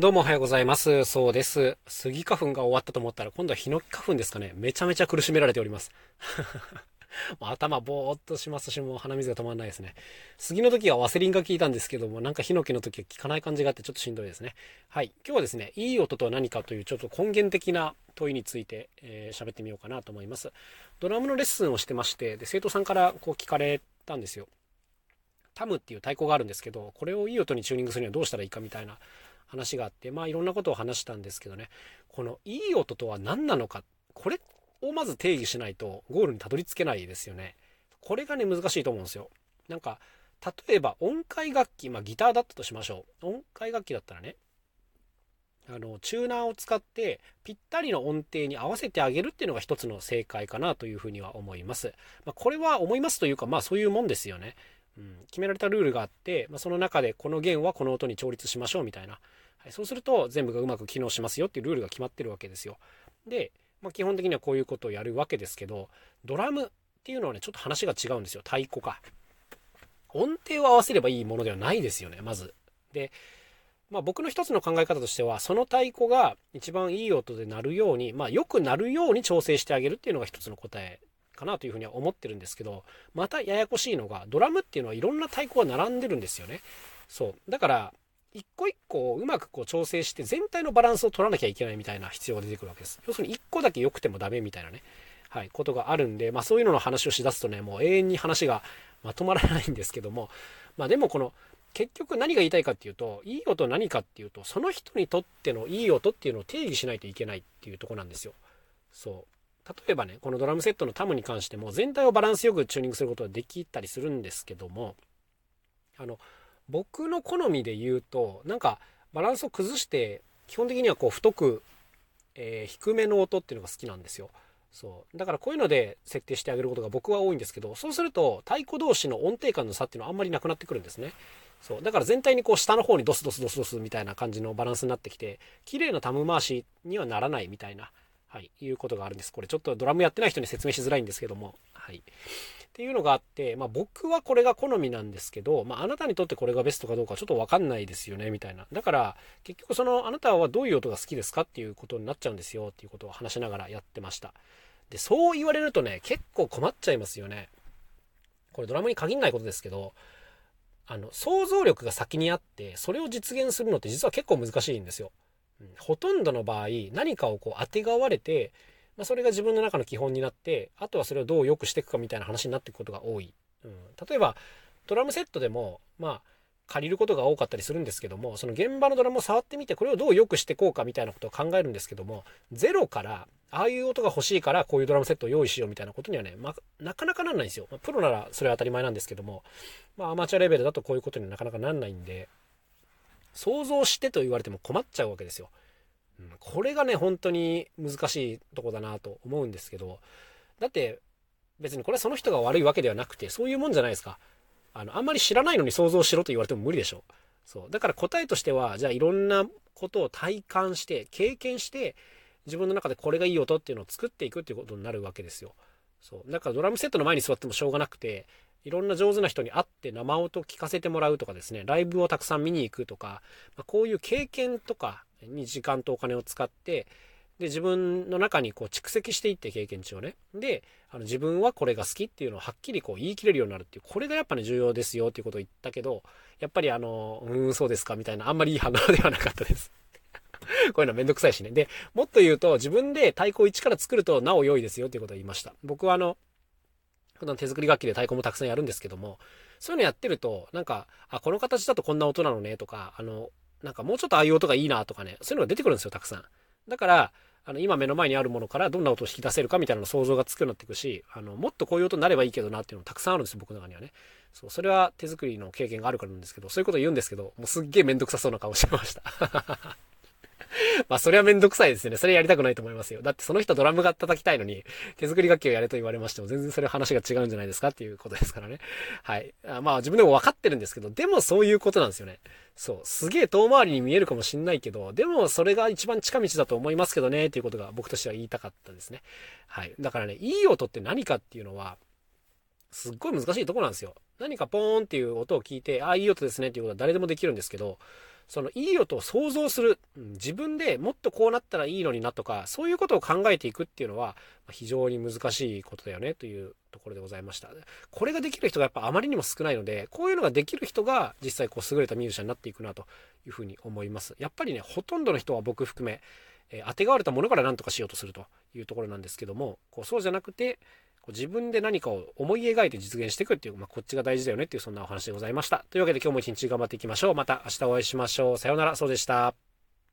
どうもおはようございます。そうです。スギ花粉が終わったと思ったら、今度はヒノキ花粉ですかね。めちゃめちゃ苦しめられております。頭ぼーっとしますし、もう鼻水が止まんないですね。杉の時はワセリンが効いたんですけども、なんかヒノキの時は効かない感じがあってちょっとしんどいですね。はい。今日はですね、いい音とは何かというちょっと根源的な問いについて喋、えー、ってみようかなと思います。ドラムのレッスンをしてまして、で、生徒さんからこう聞かれたんですよ。タムっていう太鼓があるんですけど、これをいい音にチューニングするにはどうしたらいいかみたいな話があって、まあいろんなことを話したんですけどね、このいい音とは何なのか、これをまず定義しないとゴールにたどり着けないですよね。これがね、難しいと思うんですよ。なんか、例えば音階楽器、まあギターだったとしましょう。音階楽器だったらね、あの、チューナーを使ってぴったりの音程に合わせてあげるっていうのが一つの正解かなというふうには思います。まあ、これは思いますというか、まあそういうもんですよね。うん、決められたルールがあって、まあ、その中でこの弦はこの音に調律しましょうみたいな。はい、そうすると全部がうまく機能しますよっていうルールが決まってるわけですよ。で、まあ、基本的にはこういうことをやるわけですけど、ドラムっていうのはね、ちょっと話が違うんですよ。太鼓か。音程を合わせればいいものではないですよね、まず。で、まあ、僕の一つの考え方としては、その太鼓が一番いい音で鳴るように、まあ、よく鳴るように調整してあげるっていうのが一つの答えかなというふうには思ってるんですけど、またややこしいのが、ドラムっていうのはいろんな太鼓が並んでるんですよね。そう。だから、一個一個うまくこう調整して全体のバランスを取らなきゃいけないみたいな必要が出てくるわけです。要するに一個だけ良くてもダメみたいなね、はい、ことがあるんで、まあそういうのの話をしだすとね、もう永遠に話がまとまらないんですけども、まあでもこの、結局何が言いたいかっていうと、いい音何かっていうと、その人にとってのいい音っていうのを定義しないといけないっていうとこなんですよ。そう。例えばね、このドラムセットのタムに関しても、全体をバランスよくチューニングすることができたりするんですけども、あの、僕の好みで言うと、なんか、バランスを崩して、基本的にはこう太く、えー、低めの音っていうのが好きなんですよ。そう。だからこういうので設定してあげることが僕は多いんですけど、そうすると太鼓同士の音程感の差っていうのはあんまりなくなってくるんですね。そう。だから全体にこう下の方にドスドスドスドスみたいな感じのバランスになってきて、綺麗なタム回しにはならないみたいな、はい、いうことがあるんです。これちょっとドラムやってない人に説明しづらいんですけども、はい。っていうのがあって、まあ僕はこれが好みなんですけど、まああなたにとってこれがベストかどうかちょっとわかんないですよね、みたいな。だから、結局そのあなたはどういう音が好きですかっていうことになっちゃうんですよっていうことを話しながらやってました。で、そう言われるとね、結構困っちゃいますよね。これドラムに限んないことですけど、あの、想像力が先にあって、それを実現するのって実は結構難しいんですよ。ほとんどの場合、何かをこう当てがわれて、まあ、それが自分の中の基本になって、あとはそれをどう良くしていくかみたいな話になっていくことが多い。うん、例えば、ドラムセットでも、まあ、借りることが多かったりするんですけども、その現場のドラムを触ってみて、これをどう良くしていこうかみたいなことを考えるんですけども、ゼロから、ああいう音が欲しいからこういうドラムセットを用意しようみたいなことにはね、まあ、なかなかなんないんですよ。まあ、プロならそれは当たり前なんですけども、まあ、アマチュアレベルだとこういうことにはなかなかなんないんで、想像してと言われても困っちゃうわけですよ。これがね、本当に難しいとこだなと思うんですけど、だって別にこれはその人が悪いわけではなくて、そういうもんじゃないですか。あの、あんまり知らないのに想像しろと言われても無理でしょ。そう。だから答えとしては、じゃあいろんなことを体感して、経験して、自分の中でこれがいい音っていうのを作っていくっていうことになるわけですよ。そう。だからドラムセットの前に座ってもしょうがなくて、いろんな上手な人に会って生音聞かせてもらうとかですね、ライブをたくさん見に行くとか、まあ、こういう経験とかに時間とお金を使って、で、自分の中にこう蓄積していって経験値をね。で、あの自分はこれが好きっていうのをはっきりこう言い切れるようになるっていう、これがやっぱね重要ですよっていうことを言ったけど、やっぱりあの、うん、そうですかみたいな、あんまりいい反応ではなかったです。こういうのめんどくさいしね。で、もっと言うと、自分で太鼓1から作るとなお良いですよっていうことを言いました。僕はあの、普段手作り楽器で太鼓もたくさんやるんですけども、そういうのやってると、なんか、あ、この形だとこんな音なのねとか、あの、なんかもうちょっとああいう音がいいなとかね、そういうのが出てくるんですよ、たくさん。だから、あの、今目の前にあるものからどんな音を引き出せるかみたいなの想像がつくようになっていくし、あの、もっとこういう音になればいいけどなっていうのもたくさんあるんですよ、僕の中にはね。そう、それは手作りの経験があるからなんですけど、そういうこと言うんですけど、もうすっげえめんどくさそうな顔してました。まあ、それはめんどくさいですね。それやりたくないと思いますよ。だってその人ドラムが叩きたいのに、手作り楽器をやれと言われましても、全然それ話が違うんじゃないですかっていうことですからね。はい。あまあ、自分でも分かってるんですけど、でもそういうことなんですよね。そう。すげえ遠回りに見えるかもしんないけど、でもそれが一番近道だと思いますけどね、っていうことが僕としては言いたかったですね。はい。だからね、いい音って何かっていうのは、すっごい難しいとこなんですよ。何かポーンっていう音を聞いて、ああ、いい音ですねっていうことは誰でもできるんですけど、そのいい音を想像する、自分でもっとこうなったらいいのになとか、そういうことを考えていくっていうのは、非常に難しいことだよねというところでございました。これができる人がやっぱあまりにも少ないので、こういうのができる人が実際こう優れたミュージシャンになっていくなというふうに思います。やっぱりね、ほとんどの人は僕含め、えー、当てがわれたものから何とかしようとするというところなんですけども、こうそうじゃなくて、自分で何かを思い描いて実現していくっていう、まあ、こっちが大事だよねっていうそんなお話でございました。というわけで今日も一日頑張っていきましょう。また明日お会いしましょう。さようなら。そうでした。